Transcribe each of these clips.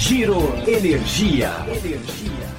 Giro Energia. Energia.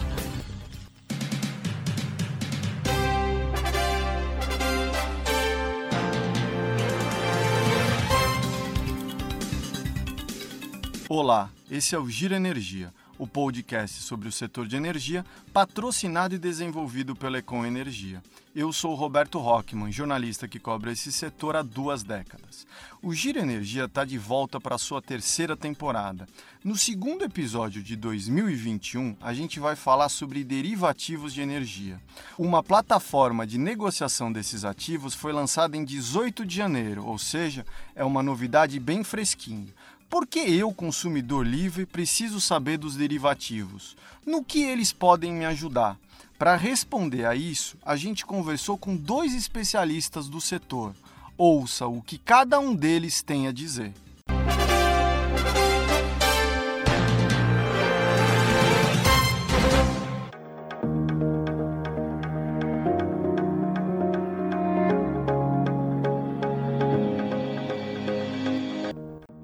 Olá, esse é o Giro Energia, o podcast sobre o setor de energia, patrocinado e desenvolvido pela Econ Energia. Eu sou Roberto Rockman, jornalista que cobre esse setor há duas décadas. O Giro Energia está de volta para sua terceira temporada. No segundo episódio de 2021, a gente vai falar sobre derivativos de energia. Uma plataforma de negociação desses ativos foi lançada em 18 de janeiro, ou seja, é uma novidade bem fresquinha. Por que eu, consumidor livre, preciso saber dos derivativos? No que eles podem me ajudar? Para responder a isso, a gente conversou com dois especialistas do setor. Ouça o que cada um deles tem a dizer.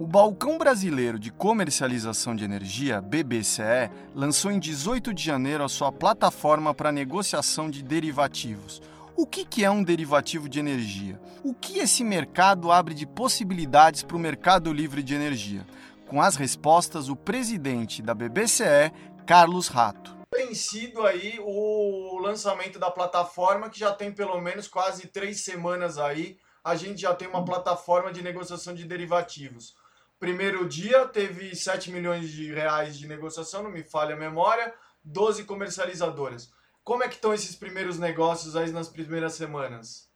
O Balcão Brasileiro de Comercialização de Energia, BBCE, lançou em 18 de janeiro a sua plataforma para negociação de derivativos. O que é um derivativo de energia? O que esse mercado abre de possibilidades para o mercado livre de energia? Com as respostas, o presidente da BBCE, Carlos Rato. Tem sido aí o lançamento da plataforma que já tem pelo menos quase três semanas aí. A gente já tem uma plataforma de negociação de derivativos. Primeiro dia teve 7 milhões de reais de negociação, não me falha a memória, 12 comercializadoras. Como é que estão esses primeiros negócios aí nas primeiras semanas?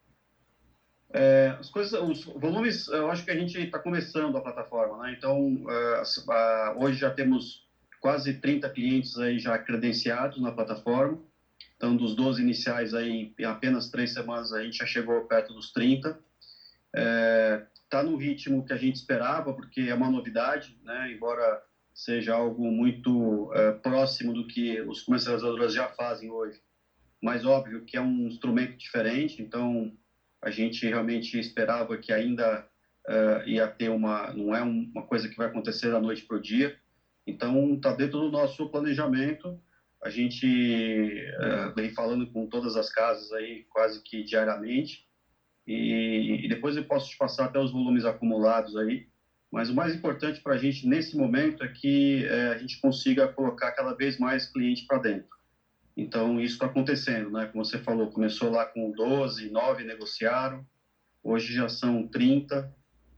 É, as coisas, os volumes, eu acho que a gente está começando a plataforma, né? Então, uh, hoje já temos quase 30 clientes aí já credenciados na plataforma. Então, dos 12 iniciais aí, em apenas três semanas a gente já chegou perto dos 30. É, está no ritmo que a gente esperava, porque é uma novidade, né? embora seja algo muito é, próximo do que os comercializadores já fazem hoje. Mas óbvio que é um instrumento diferente, então a gente realmente esperava que ainda é, ia ter uma, não é uma coisa que vai acontecer da noite para o dia. Então está dentro do nosso planejamento. A gente é, vem falando com todas as casas aí quase que diariamente e, e, depois eu posso te passar até os volumes acumulados aí. Mas o mais importante para a gente nesse momento é que é, a gente consiga colocar cada vez mais cliente para dentro. Então, isso está acontecendo, né? Como você falou, começou lá com 12, 9 negociaram, hoje já são 30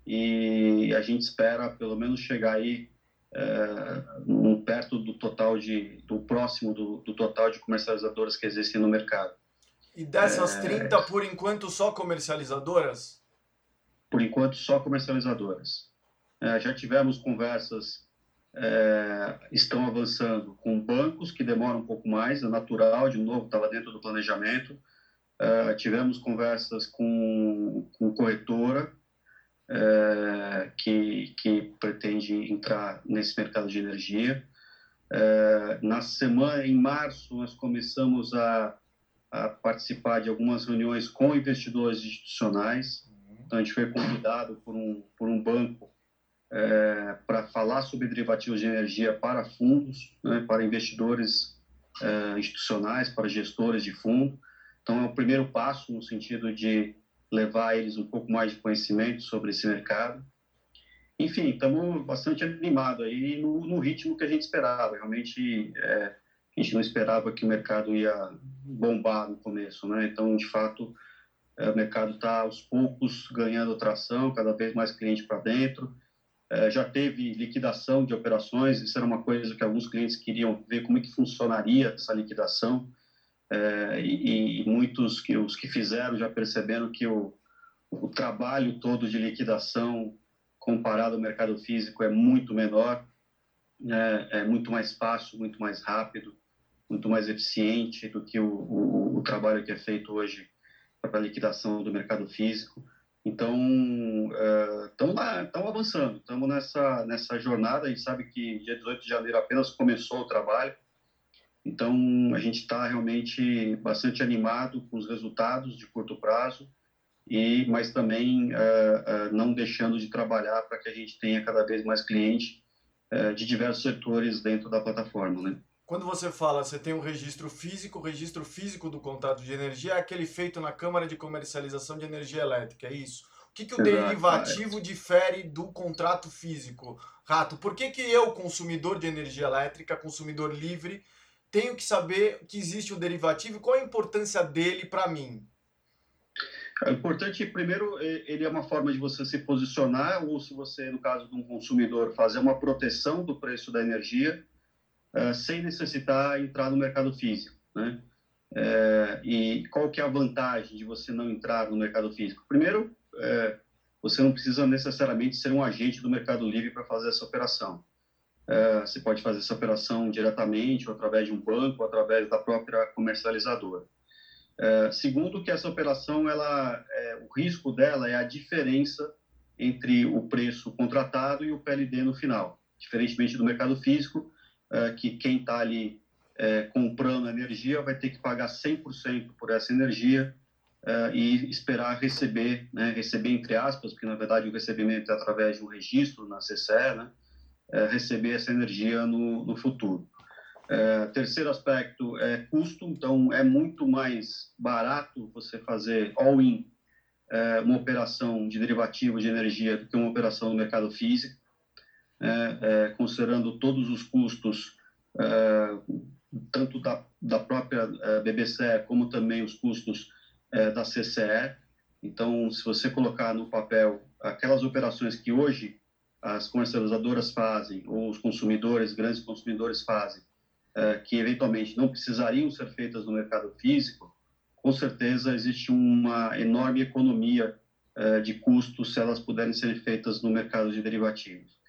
e a gente espera pelo menos chegar aí é, um, perto do total de, do próximo do, do total de comercializadoras que existem no mercado. E dessas é... 30, por enquanto, só comercializadoras? Por enquanto, só comercializadoras. É, já tivemos conversas, é, estão avançando com bancos, que demoram um pouco mais, é natural, de novo, estava dentro do planejamento. É, tivemos conversas com, com corretora, é, que, que pretende entrar nesse mercado de energia. É, na semana, em março, nós começamos a a participar de algumas reuniões com investidores institucionais. Então, a gente foi convidado por um, por um banco é, para falar sobre derivativos de energia para fundos, né, para investidores é, institucionais, para gestores de fundo. Então, é o primeiro passo no sentido de levar eles um pouco mais de conhecimento sobre esse mercado. Enfim, estamos bastante animados aí no, no, ritmo que a gente esperava. Realmente, é, a gente não esperava que o mercado ia bombar no começo, né? Então, de fato, é, o mercado está aos poucos ganhando tração, cada vez mais cliente para dentro. É, já teve liquidação de operações, isso era uma coisa que alguns clientes queriam ver como é que funcionaria essa liquidação. É, e, e, muitos que os que fizeram já perceberam que o, o trabalho todo de liquidação comparado ao mercado físico é muito menor, é, é muito mais fácil, muito mais rápido muito mais eficiente do que o, o, o trabalho que é feito hoje para a liquidação do mercado físico. Então, estamos uh, avançando, estamos nessa, nessa jornada. A gente sabe que dia 18 de janeiro apenas começou o trabalho, então a gente está realmente bastante animado com os resultados de curto prazo, e mas também uh, uh, não deixando de trabalhar para que a gente tenha cada vez mais cliente de diversos setores dentro da plataforma, né? Quando você fala, você tem um registro físico, o registro físico do contrato de energia é aquele feito na Câmara de Comercialização de Energia Elétrica, é isso? O que, que o Exato, derivativo é. difere do contrato físico? Rato, por que, que eu, consumidor de energia elétrica, consumidor livre, tenho que saber que existe o derivativo e qual a importância dele para mim? É importante, primeiro, ele é uma forma de você se posicionar, ou se você, no caso de um consumidor, fazer uma proteção do preço da energia, uh, sem necessitar entrar no mercado físico, né? Uh, e qual que é a vantagem de você não entrar no mercado físico? Primeiro, uh, você não precisa necessariamente ser um agente do Mercado Livre para fazer essa operação. você pode fazer essa operação diretamente, ou através de um banco, ou através da própria comercializadora. segundo, que essa operação, ela, o risco dela é a diferença entre o preço contratado e o PLD no final. Diferentemente do mercado físico, é, que quem está ali é, comprando energia vai ter que pagar 100% por essa energia é, e esperar receber, né, receber entre aspas, porque na verdade o recebimento é através de um registro na CCE, né, receber essa energia no, no futuro. terceiro aspecto é custo, então é muito mais barato você fazer all-in uma operação de derivativo de energia do que uma operação no mercado físico né, é, considerando todos os custos, é, tanto da, da própria é, BBC como também os custos é, da CCE. Então, se você colocar no papel aquelas operações que hoje as comercializadoras fazem, ou os consumidores, grandes consumidores fazem, é, que eventualmente não precisariam ser feitas no mercado físico, com certeza existe uma enorme economia de custos se elas puderem ser feitas no mercado de derivativos.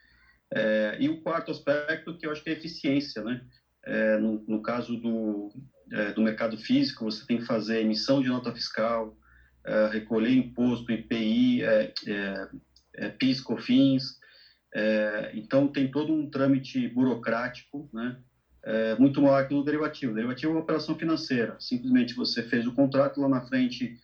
É, e o quarto aspecto, que eu acho que é a eficiência, né? É, no, no, caso do, é, do mercado físico, você tem que fazer emissão de nota fiscal, é, recolher imposto, IPI, é, é, PIS, COFINS, então tem todo um trâmite burocrático, né? muito maior que no derivativo. O derivativo é uma operação financeira, simplesmente você fez o contrato, lá na frente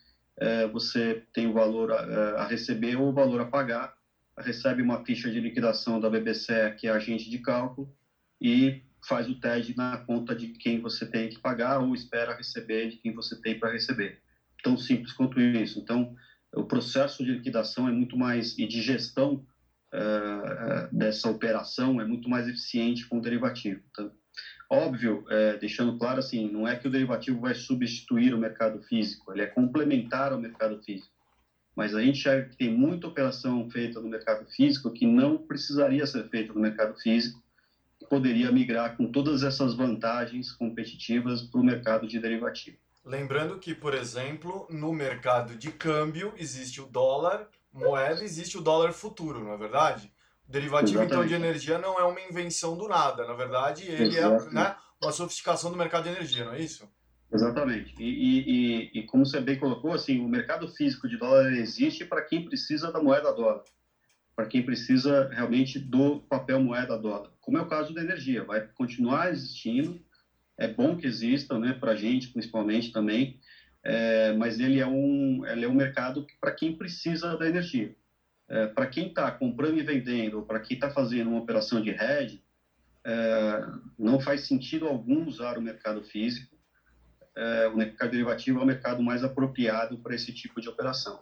você tem o valor a, a receber ou o valor a pagar, recebe uma ficha de liquidação da BBC, que é agente de cálculo, e faz o TED na conta de quem você tem que pagar ou espera receber de quem você tem para receber. Tão simples quanto isso. Então, o processo de liquidação é muito mais, e de gestão uh, dessa operação é muito mais eficiente com o derivativo. Então, óbvio, é, deixando claro assim, não é que o derivativo vai substituir o mercado físico, ele é complementar ao mercado físico mas a gente já tem muita operação feita no mercado físico que não precisaria ser feita no mercado físico, poderia migrar com todas essas vantagens competitivas para o mercado de derivativo. Lembrando que, por exemplo, no mercado de câmbio existe o dólar moeda, existe o dólar futuro, não é verdade? O derivativo Exatamente. então de energia não é uma invenção do nada, na verdade ele é, Exatamente. é né, uma sofisticação do mercado de energia, não é isso? Exatamente. E, e, e, como você bem colocou, assim, o mercado físico de dólar existe para quem precisa da moeda dólar, para quem precisa realmente do papel moeda dólar. Como é o caso da energia, vai continuar existindo. É bom que exista, né, para a gente principalmente também, é, mas ele é um, ele é um mercado para quem precisa da energia. É, para quem está comprando e vendendo, para quem está fazendo uma operação de hedge, é, não faz sentido algum usar o mercado físico é, o mercado derivativo é o mercado mais apropriado para esse tipo de operação.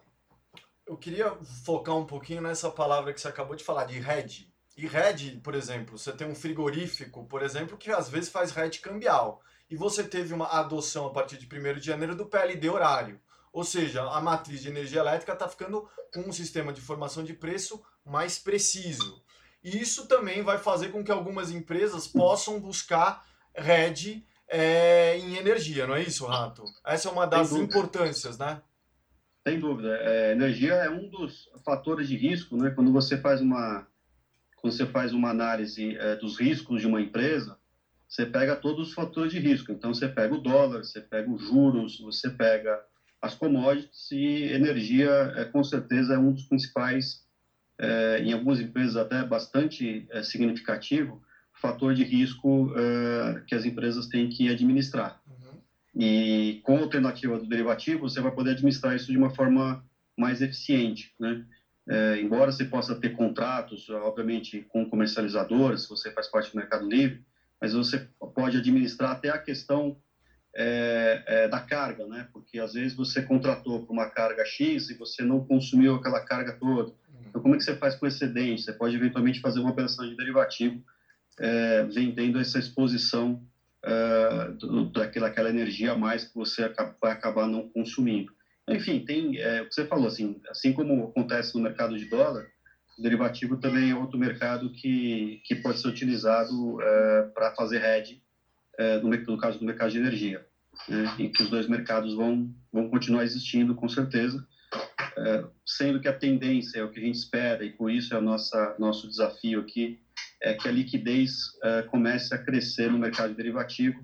Eu queria focar um pouquinho nessa palavra que você acabou de falar, de hedge. E hedge, por exemplo, você tem um frigorífico, por exemplo, que às vezes faz hedge cambial. E você teve uma adoção a partir de 1 de janeiro do PLD horário. Ou seja, a matriz de energia elétrica está ficando com um sistema de formação de preço mais preciso. E isso também vai fazer com que algumas empresas possam buscar hedge é, em energia, não é isso, Rato? Essa é uma das importâncias, né? Sem dúvida. É, energia é um dos fatores de risco, né? Quando você faz uma, quando você faz uma análise é, dos riscos de uma empresa, você pega todos os fatores de risco. Então, você pega o dólar, você pega os juros, você pega as commodities e energia, é, com certeza, é um dos principais, é, em algumas empresas até bastante é, significativo, fator de risco uh, que as empresas têm que administrar. Uhum. E com a alternativa do derivativo, você vai poder administrar isso de uma forma mais eficiente, né? é, embora você possa ter contratos, obviamente, com comercializadoras, se você faz parte do Mercado Livre, mas você pode administrar até a questão é, é, da carga, né? Porque às vezes você contratou por uma carga X e você não consumiu aquela carga toda. Então, como é que você faz com excedente? Você pode eventualmente fazer uma operação de derivativo é, vendendo essa exposição é, do, daquela, daquela energia a mais que você vai acabar não consumindo. Enfim, tem é, o que você falou, assim, assim como acontece no mercado de dólar, o derivativo também é outro mercado que, que pode ser utilizado é, para fazer hedge, é, no, no, caso do mercado de energia, né, e que os dois mercados vão, vão continuar existindo, com certeza, é, sendo que a tendência é o que a gente espera, e por isso é o nosso desafio aqui, é que a liquidez é, comece a crescer no mercado de derivativo,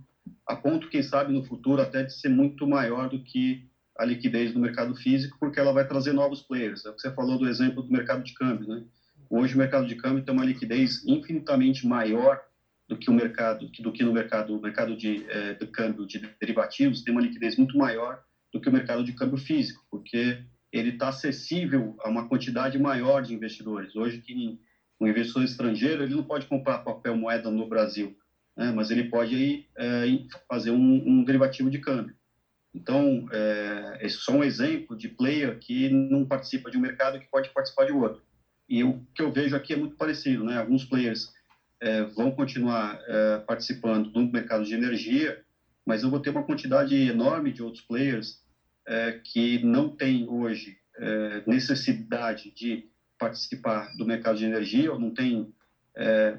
a ponto, quem sabe, no futuro, até de ser muito maior do que a liquidez do mercado físico, porque ela vai trazer novos players. É o que você falou do exemplo do mercado de câmbio, né? Hoje o mercado de câmbio tem uma liquidez infinitamente maior do que o mercado, do que no mercado, o mercado de, é, câmbio de derivativos tem uma liquidez muito maior do que o mercado de câmbio físico, porque ele está acessível a uma quantidade maior de investidores. Hoje, que um investidor estrangeiro ele não pode comprar papel moeda no Brasil, né? mas ele pode é, fazer um, um derivativo de câmbio. Então, é, esse é só um exemplo de player que não participa de um mercado que pode participar de outro. E o que eu vejo aqui é muito parecido, né? Alguns players é, vão continuar é, participando do mercado de energia, mas eu vou ter uma quantidade enorme de outros players é, que não têm hoje é, necessidade de participar do mercado de energia, ou não tem é,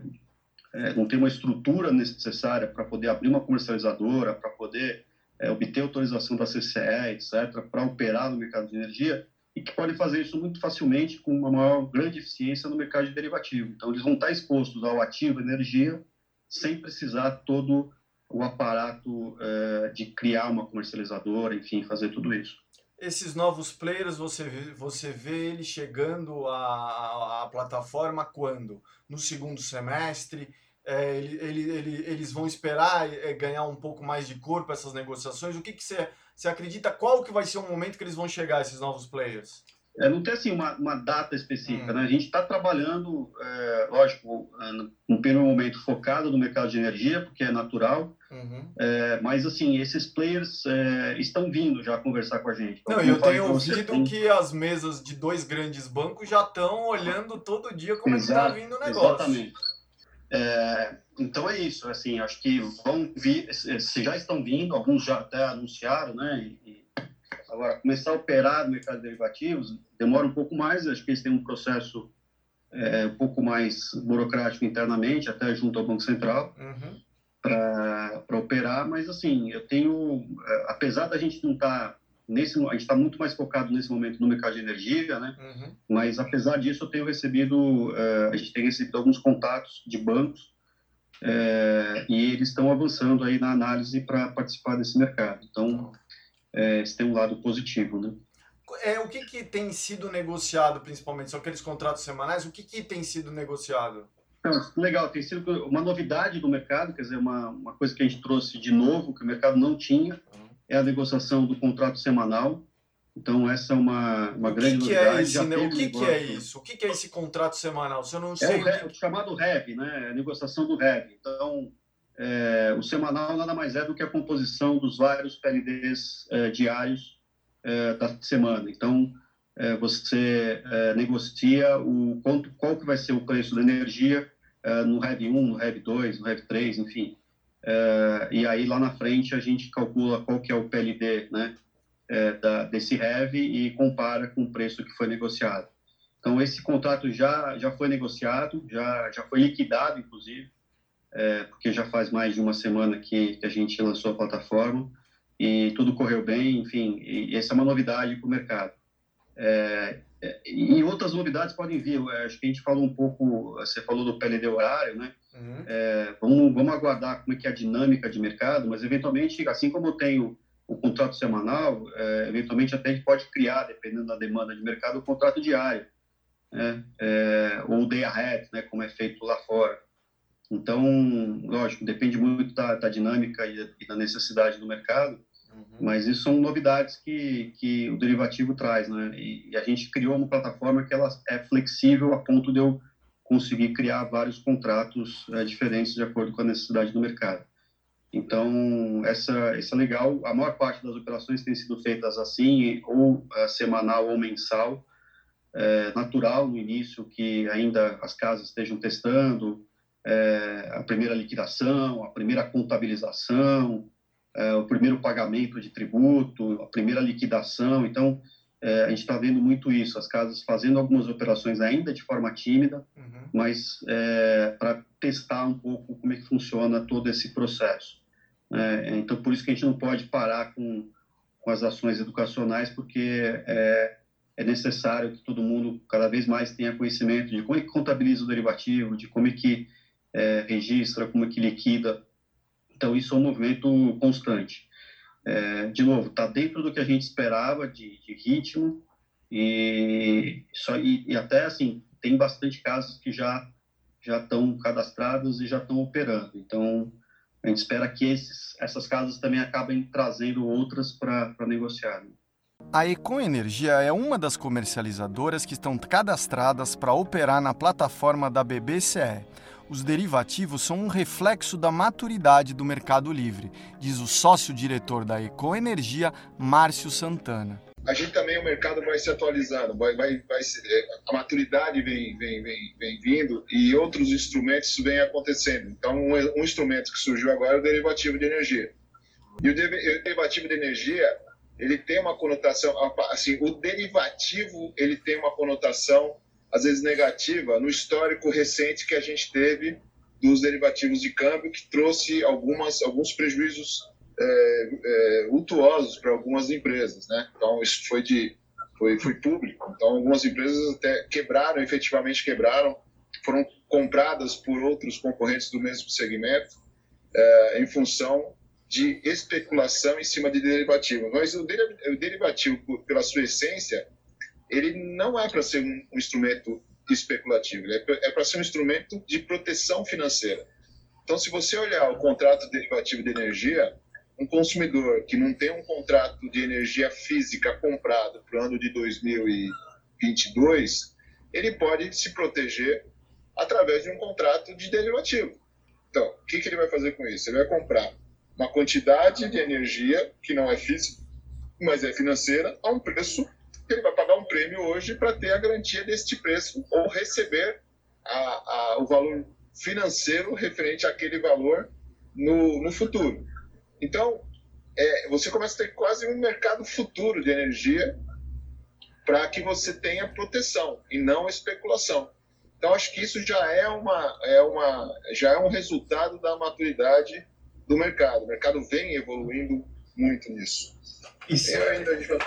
é, não tem uma estrutura necessária para poder abrir uma comercializadora, para poder é, obter autorização da CCE, etc., para operar no mercado de energia, e que podem fazer isso muito facilmente com uma maior grande eficiência no mercado de derivativo. Então, eles vão estar expostos ao ativo energia sem precisar todo o aparato é, de criar uma comercializadora, enfim, fazer tudo isso. Esses novos players, você vê, você vê eles chegando à, plataforma quando? No segundo semestre? é, ele, ele, ele, eles vão esperar é, ganhar um pouco mais de corpo essas negociações? O que, que você, você acredita? Qual que vai ser o momento que eles vão chegar, esses novos players? É, não tem assim uma, uma data específica, hum. né? A gente está trabalhando, é, lógico, é, no primeiro momento focado no mercado de energia, porque é natural, uhum. é, mas assim, esses players é, estão vindo já conversar com a gente. Então, não, eu tenho ouvido tem... que as mesas de dois grandes bancos já estão olhando todo dia como está vindo o negócio. Exatamente. É, então é isso, assim, acho que vão vir, se já estão vindo, alguns já até anunciaram, né? E agora, começar a operar no mercado de derivativos demora um pouco mais, acho que eles têm um processo é, um pouco mais burocrático internamente, até junto ao Banco Central, uhum. para operar, mas assim, eu tenho, é, apesar da gente não estar. Tá nesse a gente está muito mais focado nesse momento no mercado de energia, né? Uhum. Mas apesar disso, eu tenho recebido, uh, a gente tem recebido alguns contatos de bancos uh, e eles estão avançando aí na análise para participar desse mercado. Então, uh, esse tem um lado positivo, né? É, o que, que tem sido negociado, principalmente? São aqueles contratos semanais? O que, que tem sido negociado? Então, legal, tem sido uma novidade do mercado, quer dizer, uma, uma coisa que a gente trouxe de novo, que o mercado não tinha, é a negociação do contrato semanal. Então, essa é uma, uma grande que novidade. É esse, né? O que, que é isso? O que, que é esse contrato semanal? Se eu não sei. É o, o chamado REV, né? a negociação do REV. Então, é, o semanal nada mais é do que a composição dos vários PLDs é, diários é, da semana. Então, é, você é, negocia o quanto, qual que vai ser o preço da energia no REV 1, no REV 2, no REV 3, enfim. E aí lá na frente a gente calcula qual que é o PLD né, é, da, desse REV e compara com o preço que foi negociado. Então esse contrato já, já foi negociado, já, já foi liquidado inclusive, é, porque já faz mais de uma semana que, que a gente lançou a plataforma e tudo correu bem, enfim, e, e essa é uma novidade para o mercado. É, e outras novidades podem vir, acho que a gente falou um pouco, você falou do PLD horário, né? Uhum. É, vamos, vamos aguardar como é que é a dinâmica de mercado, mas eventualmente, assim como eu tenho o contrato semanal, é, eventualmente até a gente pode criar, dependendo da demanda de mercado, o contrato diário, né? É, ou day ahead, né? como é feito lá fora. Então, lógico, depende muito da, da dinâmica e, e, da necessidade do mercado, Uhum. Mas isso são novidades que, que o derivativo traz, né? E, e, a gente criou uma plataforma que ela é flexível a ponto de eu conseguir criar vários contratos é, diferentes de acordo com a necessidade do mercado. Então, essa, isso é legal. A maior parte das operações tem sido feitas assim, ou é, semanal ou mensal. É natural no início que ainda as casas estejam testando é, a primeira liquidação, a primeira contabilização, é, o primeiro pagamento de tributo, a primeira liquidação. Então, é, a gente está vendo muito isso, as casas fazendo algumas operações ainda de forma tímida, uhum. mas é, para testar um pouco como é que funciona todo esse processo. É, então, por isso que a gente não pode parar com, com as ações educacionais, porque é, é necessário que todo mundo cada vez mais tenha conhecimento de como é que contabiliza o derivativo, de como é que é, registra, como é que liquida então, isso é um movimento constante. É, de novo, está dentro do que a gente esperava de, de ritmo e, só, e, e, até assim, tem bastante casos que já já estão cadastrados e já estão operando. Então, a gente espera que esses, essas casas também acabem trazendo outras para negociar. Né? A Econ Energia é uma das comercializadoras que estão cadastradas para operar na plataforma da BBCE os derivativos são um reflexo da maturidade do mercado livre, diz o sócio-diretor da Ecoenergia, Márcio Santana. A gente também, o mercado vai se atualizando, vai, vai, vai é, a maturidade vem, vem, vem, vem vindo e outros instrumentos vêm acontecendo. Então, um, um instrumento que surgiu agora é o derivativo de energia. E o, de, o derivativo de energia, ele tem uma conotação, assim, o derivativo, ele tem uma conotação às vezes negativa, no histórico recente que a gente teve dos derivativos de câmbio, que trouxe algumas, alguns prejuízos é, é, para algumas empresas. Né? Então, isso foi, de, foi, foi público. Então, algumas empresas até quebraram, efetivamente quebraram, foram compradas por outros concorrentes do mesmo segmento, é, em função de especulação em cima de derivativo. Mas o derivativo, pela sua essência, ele não é para ser um, um, instrumento especulativo, é para ser um instrumento de proteção financeira. Então, se você olhar o contrato derivativo de energia, um consumidor que não tem um contrato de energia física comprado para o ano de 2022, ele pode se proteger através de um contrato de derivativo. Então, o que, que ele vai fazer com isso? Ele vai comprar uma quantidade de energia que não é física, mas é financeira, a um preço ele vai pagar prêmio hoje para ter a garantia deste preço ou receber a, a, o valor financeiro referente àquele valor no, no futuro. Então, é, você começa a ter quase um mercado futuro de energia para que você tenha proteção e não especulação. Então, acho que isso já é, uma, é, uma, já é um resultado da maturidade do mercado. O mercado vem evoluindo muito nisso. E se ainda a gente vai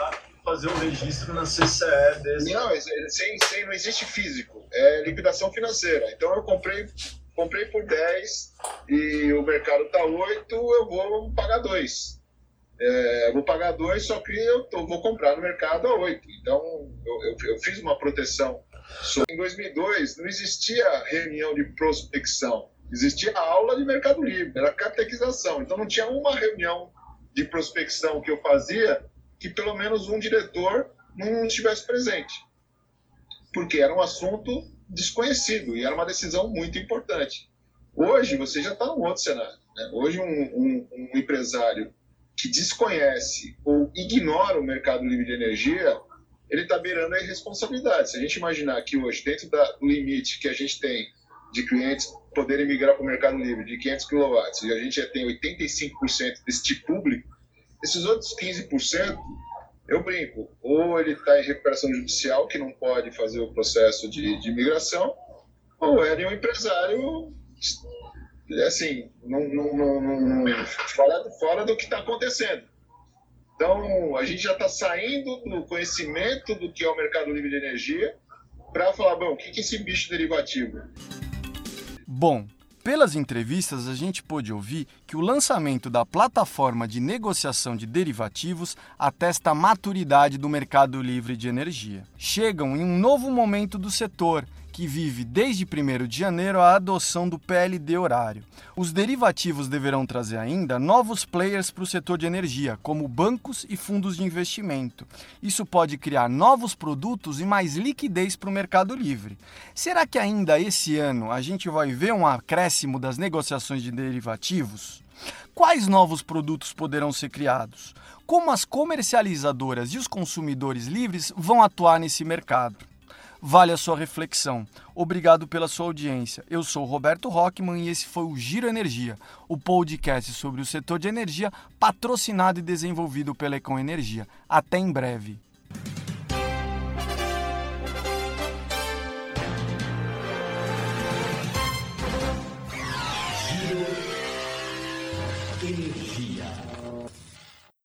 fazer o registro na CCE desse. Não, sem, sem, não existe físico, é liquidação financeira. Então eu comprei, comprei por 10 e o mercado está 8, eu vou pagar 2. É, vou pagar 2, só que eu tô, vou comprar no mercado a 8. Então eu, eu, eu fiz uma proteção. Em 2002 não existia reunião de prospecção, existia aula de Mercado Livre, era catequização. Então não tinha uma reunião de prospecção que eu fazia que pelo menos um diretor não estivesse presente, porque era um assunto desconhecido e era uma decisão muito importante. Hoje você já está num outro cenário. Né? Hoje um, um, um, empresário que desconhece ou ignora o mercado livre de energia, ele está beirando a irresponsabilidade. Se a gente imaginar que hoje, dentro do limite que a gente tem de clientes poderem migrar para o mercado livre de 500 kW, e a gente já tem 85% deste público, esses outros 15%, eu brinco, ou ele está em recuperação judicial, que não pode fazer o processo de, de imigração, ou ele é um empresário, assim, não, não, não, não fora, fora do que está acontecendo. Então, a gente já está saindo do conhecimento do que é o mercado livre de energia para falar, bom, o que é esse bicho derivativo? Bom, pelas entrevistas, a gente pôde ouvir que o lançamento da plataforma de negociação de derivativos atesta a maturidade do mercado livre de energia. Chegam em um novo momento do setor, que vive desde 1 de janeiro a adoção do PLD horário. Os derivativos deverão trazer ainda novos players para o setor de energia, como bancos e fundos de investimento. Isso pode criar novos produtos e mais liquidez para o mercado livre. Será que ainda esse ano a gente vai ver um acréscimo das negociações de derivativos? Quais novos produtos poderão ser criados? Como as comercializadoras e os consumidores livres vão atuar nesse mercado? Vale a sua reflexão. Obrigado pela sua audiência. Eu sou Roberto Rockman e esse foi o Giro Energia, o podcast sobre o setor de energia patrocinado e desenvolvido pela Econ Energia. Até em breve.